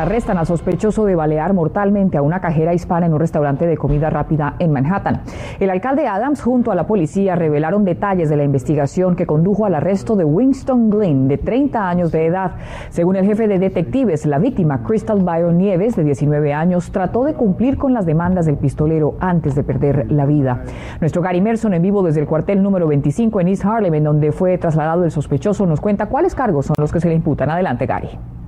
Arrestan a sospechoso de balear mortalmente a una cajera hispana en un restaurante de comida rápida en Manhattan. El alcalde Adams junto a la policía revelaron detalles de la investigación que condujo al arresto de Winston Glenn, de 30 años de edad. Según el jefe de detectives, la víctima, Crystal Byron Nieves, de 19 años, trató de cumplir con las demandas del pistolero antes de perder la vida. Nuestro Gary Merson, en vivo desde el cuartel número 25 en East Harlem, en donde fue trasladado el sospechoso, nos cuenta cuáles cargos son los que se le imputan. Adelante, Gary.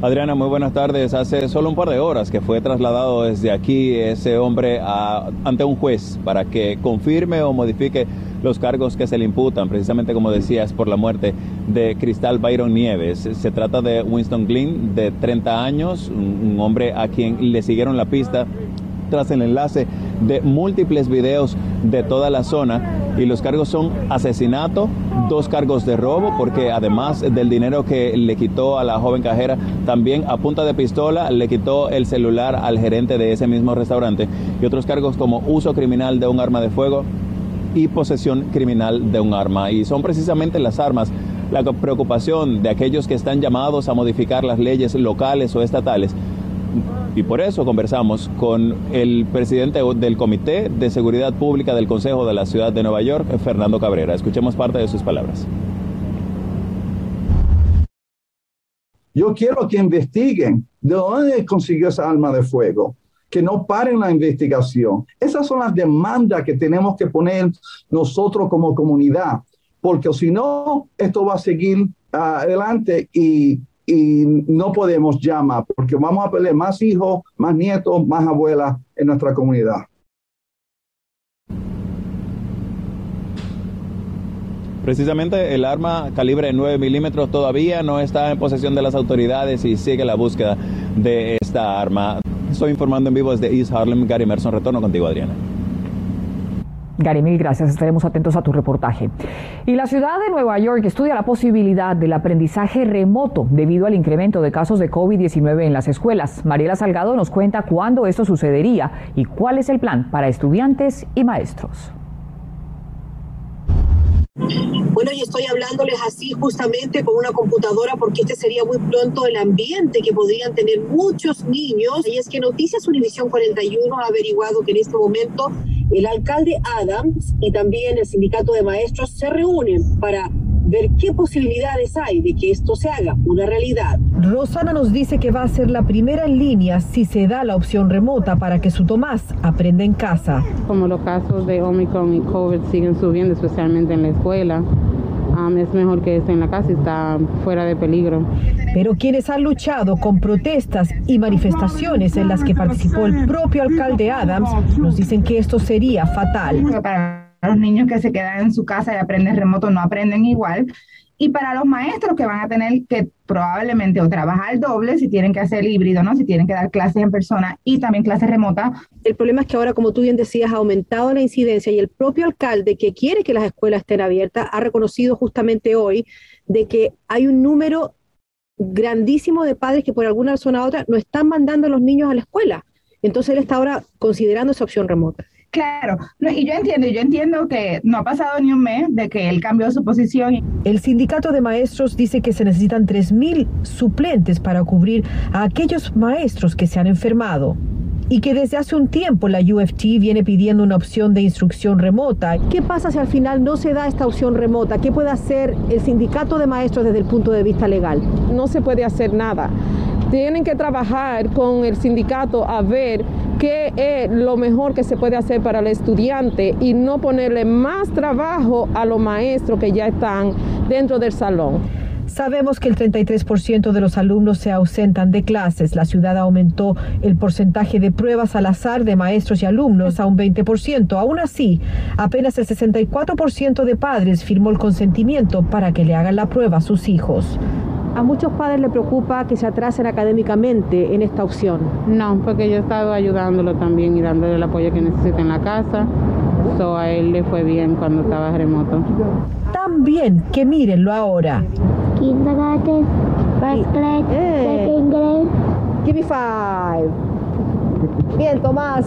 Adriana, muy buenas tardes. Hace solo un par de horas que fue trasladado desde aquí ese hombre ante un juez para que confirme o modifique los cargos que se le imputan, precisamente como decías, por la muerte de Cristal Byron Nieves. Se trata de Winston Glynn, de 30 años, un hombre a quien le siguieron la pista tras el enlace de múltiples videos de toda la zona y los cargos son asesinato, dos cargos de robo, porque además del dinero que le quitó a la joven cajera, también a punta de pistola le quitó el celular al gerente de ese mismo restaurante. Y otros cargos como uso criminal de un arma de fuego y posesión criminal de un arma. Y son precisamente las armas. La preocupación de aquellos que están llamados a modificar las leyes locales o estatales y por eso conversamos con el presidente del Comité de Seguridad Pública del Consejo de la Ciudad de Nueva York, Fernando Cabrera. Escuchemos parte de sus palabras. Yo quiero que investiguen de dónde consiguió esa arma de fuego, que no paren la investigación. Esas son las demandas que tenemos que poner nosotros como comunidad, porque si no, esto va a seguir adelante y y no podemos llamar porque vamos a perder más hijos, más nietos, más abuelas en nuestra comunidad. Precisamente el arma calibre 9 milímetros todavía no está en posesión de las autoridades y sigue la búsqueda de esta arma. Estoy informando en vivo desde East Harlem. Gary Merson, retorno contigo, Adriana. Gary, mil gracias. Estaremos atentos a tu reportaje. Y la ciudad de Nueva York estudia la posibilidad del aprendizaje remoto debido al incremento de casos de COVID-19 en las escuelas. Mariela Salgado nos cuenta cuándo esto sucedería y cuál es el plan para estudiantes y maestros. Bueno, y estoy hablándoles así justamente con una computadora porque este sería muy pronto el ambiente que podrían tener muchos niños. Y es que Noticias Univisión 41 ha averiguado que en este momento el alcalde Adams y también el sindicato de maestros se reúnen para ver qué posibilidades hay de que esto se haga una realidad. Rosana nos dice que va a ser la primera en línea si se da la opción remota para que su Tomás aprenda en casa. Como los casos de Omicron y COVID siguen subiendo, especialmente en la escuela, es mejor que esté en la casa y está fuera de peligro. Pero quienes han luchado con protestas y manifestaciones en las que participó el propio alcalde Adams nos dicen que esto sería fatal. Para los niños que se quedan en su casa y aprenden remoto no aprenden igual y para los maestros que van a tener que probablemente o trabajar doble si tienen que hacer híbrido, ¿no? Si tienen que dar clases en persona y también clases remotas. El problema es que ahora, como tú bien decías, ha aumentado la incidencia y el propio alcalde que quiere que las escuelas estén abiertas ha reconocido justamente hoy de que hay un número grandísimo de padres que por alguna razón u otra no están mandando a los niños a la escuela. Entonces él está ahora considerando esa opción remota. Claro, y yo entiendo, yo entiendo que no ha pasado ni un mes de que él cambió su posición. El sindicato de maestros dice que se necesitan 3.000 suplentes para cubrir a aquellos maestros que se han enfermado y que desde hace un tiempo la UFT viene pidiendo una opción de instrucción remota. ¿Qué pasa si al final no se da esta opción remota? ¿Qué puede hacer el sindicato de maestros desde el punto de vista legal? No se puede hacer nada. Tienen que trabajar con el sindicato a ver qué es lo mejor que se puede hacer para el estudiante y no ponerle más trabajo a los maestros que ya están dentro del salón. Sabemos que el 33% de los alumnos se ausentan de clases. La ciudad aumentó el porcentaje de pruebas al azar de maestros y alumnos a un 20%. Aún así, apenas el 64% de padres firmó el consentimiento para que le hagan la prueba a sus hijos. A muchos padres les preocupa que se atrasen académicamente en esta opción. No, porque yo he estado ayudándolo también y dándole el apoyo que necesita en la casa. So a él le fue bien cuando estaba remoto. También que mírenlo ahora. Kindergarten, first grade, second grade. Give me five. Bien, Tomás.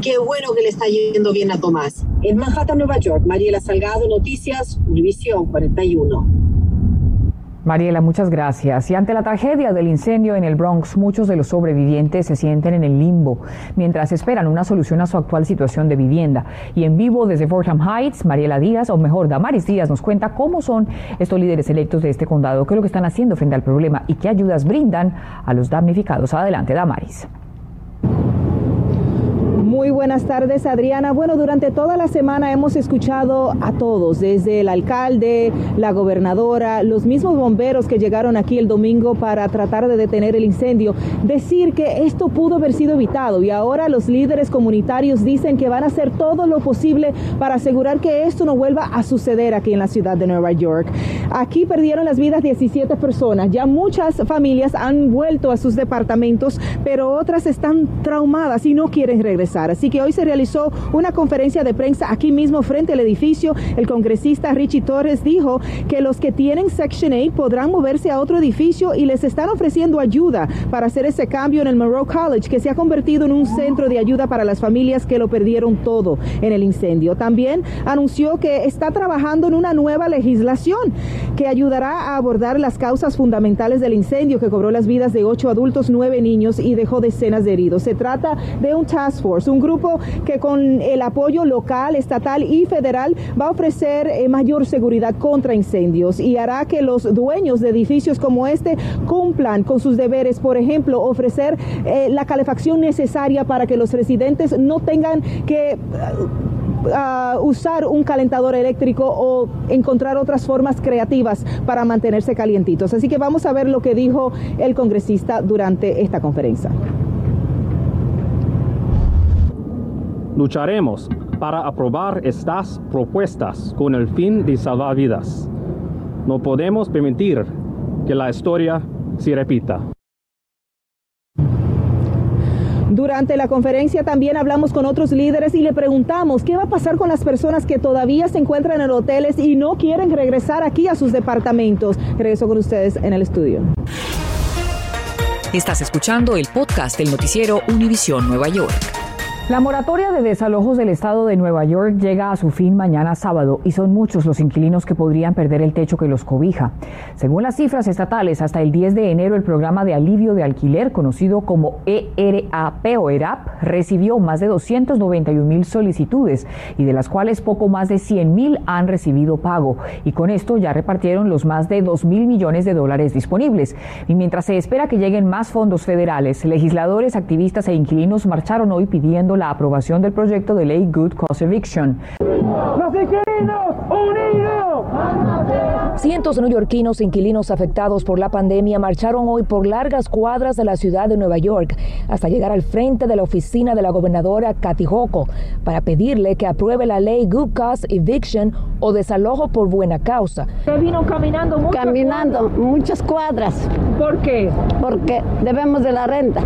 Qué bueno que le está yendo bien a Tomás. En Manhattan, Nueva York, Mariela Salgado, Noticias, Univisión 41. Mariela, muchas gracias. Y ante la tragedia del incendio en el Bronx, muchos de los sobrevivientes se sienten en el limbo mientras esperan una solución a su actual situación de vivienda. Y en vivo desde Fordham Heights, Mariela Díaz, o mejor, Damaris Díaz, nos cuenta cómo son estos líderes electos de este condado, qué es lo que están haciendo frente al problema y qué ayudas brindan a los damnificados. Adelante, Damaris. Muy buenas tardes, Adriana. Bueno, durante toda la semana hemos escuchado a todos, desde el alcalde, la gobernadora, los mismos bomberos que llegaron aquí el domingo para tratar de detener el incendio, decir que esto pudo haber sido evitado y ahora los líderes comunitarios dicen que van a hacer todo lo posible para asegurar que esto no vuelva a suceder aquí en la ciudad de Nueva York. Aquí perdieron las vidas 17 personas. Ya muchas familias han vuelto a sus departamentos, pero otras están traumadas y no quieren regresar. Así que hoy se realizó una conferencia de prensa aquí mismo frente al edificio. El congresista Richie Torres dijo que los que tienen Section 8 podrán moverse a otro edificio y les están ofreciendo ayuda para hacer ese cambio en el Monroe College, que se ha convertido en un centro de ayuda para las familias que lo perdieron todo en el incendio. También anunció que está trabajando en una nueva legislación que ayudará a abordar las causas fundamentales del incendio que cobró las vidas de ocho adultos, nueve niños y dejó decenas de heridos. Se trata de un task force, un grupo que con el apoyo local, estatal y federal va a ofrecer eh, mayor seguridad contra incendios y hará que los dueños de edificios como este cumplan con sus deberes, por ejemplo, ofrecer eh, la calefacción necesaria para que los residentes no tengan que... Uh, usar un calentador eléctrico o encontrar otras formas creativas para mantenerse calientitos. Así que vamos a ver lo que dijo el congresista durante esta conferencia. Lucharemos para aprobar estas propuestas con el fin de salvar vidas. No podemos permitir que la historia se repita. Durante la conferencia también hablamos con otros líderes y le preguntamos qué va a pasar con las personas que todavía se encuentran en hoteles y no quieren regresar aquí a sus departamentos. Regreso con ustedes en el estudio. Estás escuchando el podcast del noticiero Univisión Nueva York. La moratoria de desalojos del estado de Nueva York llega a su fin mañana sábado y son muchos los inquilinos que podrían perder el techo que los cobija. Según las cifras estatales, hasta el 10 de enero el programa de alivio de alquiler, conocido como ERAP o ERAP, recibió más de 291 mil solicitudes y de las cuales poco más de 100 mil han recibido pago. Y con esto ya repartieron los más de 2 mil millones de dólares disponibles. Y mientras se espera que lleguen más fondos federales, legisladores, activistas e inquilinos marcharon hoy pidiendo la aprobación del proyecto de ley Good Cause Eviction. ¡Los inquilinos unidos! Cientos de neoyorquinos e inquilinos afectados por la pandemia marcharon hoy por largas cuadras de la ciudad de Nueva York hasta llegar al frente de la oficina de la gobernadora Kathy Hochul para pedirle que apruebe la ley Good Cause Eviction o desalojo por buena causa. ¿Usted vino caminando muchas Caminando cuadras? muchas cuadras. ¿Por qué? Porque debemos de la renta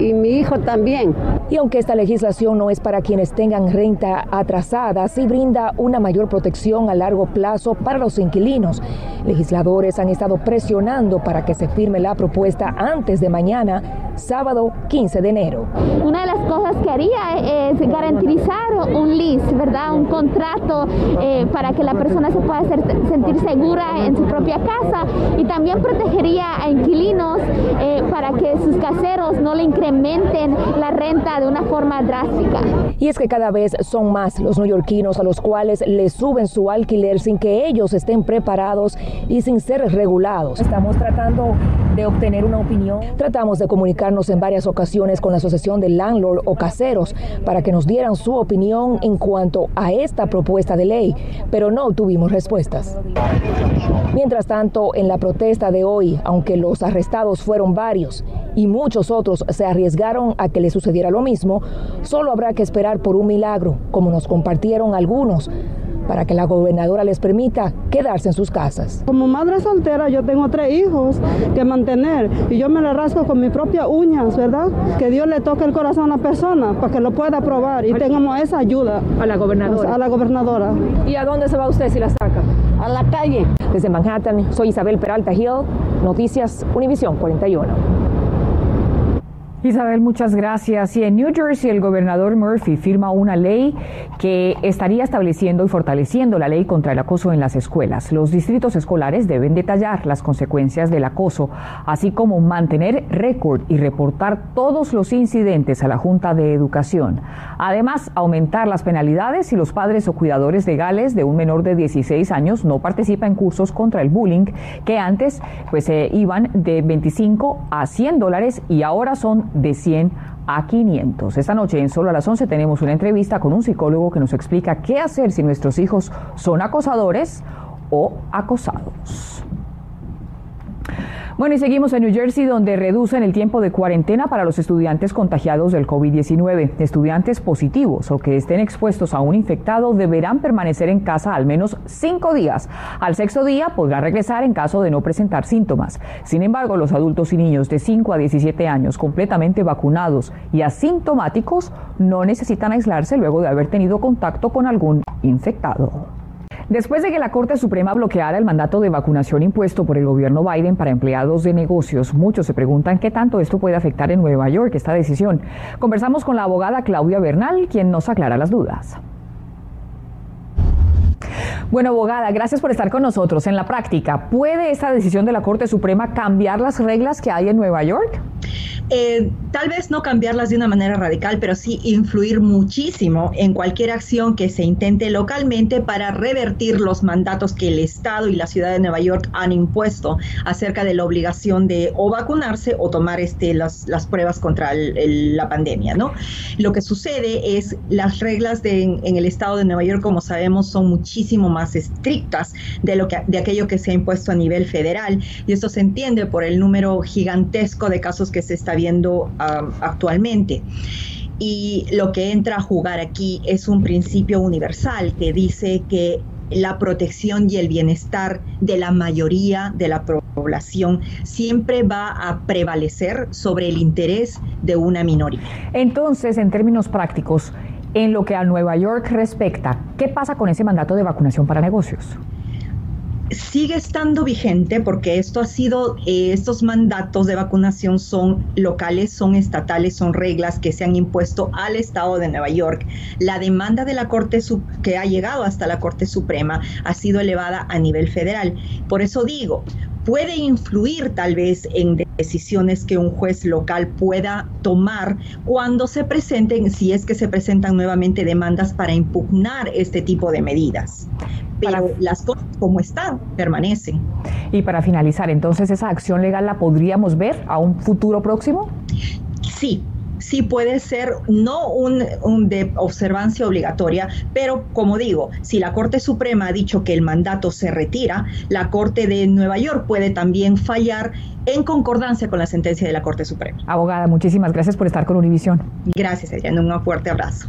y mi hijo también. Y aunque esta legislación no es para quienes tengan renta atrasada, sí brinda una mayor protección a largo plazo para los inquilinos. Legisladores han estado presionando para que se firme la propuesta antes de mañana, sábado 15 de enero. Una de las cosas que haría es garantizar un lease, ¿verdad? Un contrato eh, para que la persona se pueda hacer, sentir segura en su propia casa y también protegería a inquilinos eh, para que sus caseros no le incrementen la renta de una forma drástica. Y es que cada vez son más los neoyorquinos a los cuales le suben su alquiler sin que ellos estén preparados y sin ser regulados. Estamos tratando de obtener una opinión. Tratamos de comunicarnos en varias ocasiones con la Asociación de Landlord o Caseros para que nos dieran su opinión en cuanto a esta propuesta de ley, pero no tuvimos respuestas. Mientras tanto, en la protesta de hoy, aunque los arrestados fueron varios y muchos otros se arriesgaron a que le sucediera lo mismo, solo habrá que esperar por un milagro, como nos compartieron algunos para que la gobernadora les permita quedarse en sus casas. Como madre soltera yo tengo tres hijos que mantener y yo me la rasco con mis propias uñas, ¿verdad? Que Dios le toque el corazón a la persona para que lo pueda aprobar y tengamos esa ayuda. A la gobernadora. A la gobernadora. ¿Y a dónde se va usted si la saca? A la calle. Desde Manhattan, soy Isabel Peralta Hill, Noticias Univisión 41. Isabel, muchas gracias. Y en New Jersey el gobernador Murphy firma una ley que estaría estableciendo y fortaleciendo la ley contra el acoso en las escuelas. Los distritos escolares deben detallar las consecuencias del acoso, así como mantener récord y reportar todos los incidentes a la Junta de Educación. Además, aumentar las penalidades si los padres o cuidadores legales de un menor de 16 años no participan en cursos contra el bullying, que antes pues eh, iban de 25 a 100 dólares y ahora son de 100 a 500. Esta noche en Solo a las 11 tenemos una entrevista con un psicólogo que nos explica qué hacer si nuestros hijos son acosadores o acosados. Bueno, y seguimos en New Jersey, donde reducen el tiempo de cuarentena para los estudiantes contagiados del COVID-19. Estudiantes positivos o que estén expuestos a un infectado deberán permanecer en casa al menos cinco días. Al sexto día podrán regresar en caso de no presentar síntomas. Sin embargo, los adultos y niños de 5 a 17 años completamente vacunados y asintomáticos no necesitan aislarse luego de haber tenido contacto con algún infectado. Después de que la Corte Suprema bloqueara el mandato de vacunación impuesto por el gobierno Biden para empleados de negocios, muchos se preguntan qué tanto esto puede afectar en Nueva York esta decisión. Conversamos con la abogada Claudia Bernal, quien nos aclara las dudas. Bueno, abogada, gracias por estar con nosotros. En la práctica, ¿puede esta decisión de la Corte Suprema cambiar las reglas que hay en Nueva York? Eh, tal vez no cambiarlas de una manera radical, pero sí influir muchísimo en cualquier acción que se intente localmente para revertir los mandatos que el Estado y la ciudad de Nueva York han impuesto acerca de la obligación de o vacunarse o tomar este, las, pruebas contra la pandemia. ¿no? Lo que sucede es las reglas de, en, el Estado de Nueva York, como sabemos, son muchísimo más estrictas de, lo que, de aquello que se ha impuesto a nivel federal y esto se entiende por el número gigantesco de casos que se está viendo actualmente. Y lo que entra a jugar aquí es un principio universal que dice que la protección y el bienestar de la mayoría de la población siempre va a prevalecer sobre el interés de una minoría. Entonces, en términos prácticos, en lo que a Nueva York respecta, ¿qué pasa con ese mandato de vacunación para negocios? Sigue estando vigente porque esto ha sido, eh, estos mandatos de vacunación son locales, son estatales, son reglas que se han impuesto al Estado de Nueva York. La demanda de la Corte que ha llegado hasta la Corte Suprema ha sido elevada a nivel federal. Por eso digo, puede influir tal vez en decisiones que un juez local pueda tomar cuando se presenten, si es que se presentan nuevamente demandas para impugnar este tipo de medidas. Pero las cosas como están permanecen. Y para finalizar, entonces, ¿esa acción legal la podríamos ver a un futuro próximo? Sí, sí puede ser no un, de observancia obligatoria, pero como digo, si la Corte Suprema ha dicho que el mandato se retira, la Corte de Nueva York puede también fallar en concordancia con la sentencia de la Corte Suprema. Abogada, muchísimas gracias por estar con Univisión. Gracias, Adriana. Un fuerte abrazo.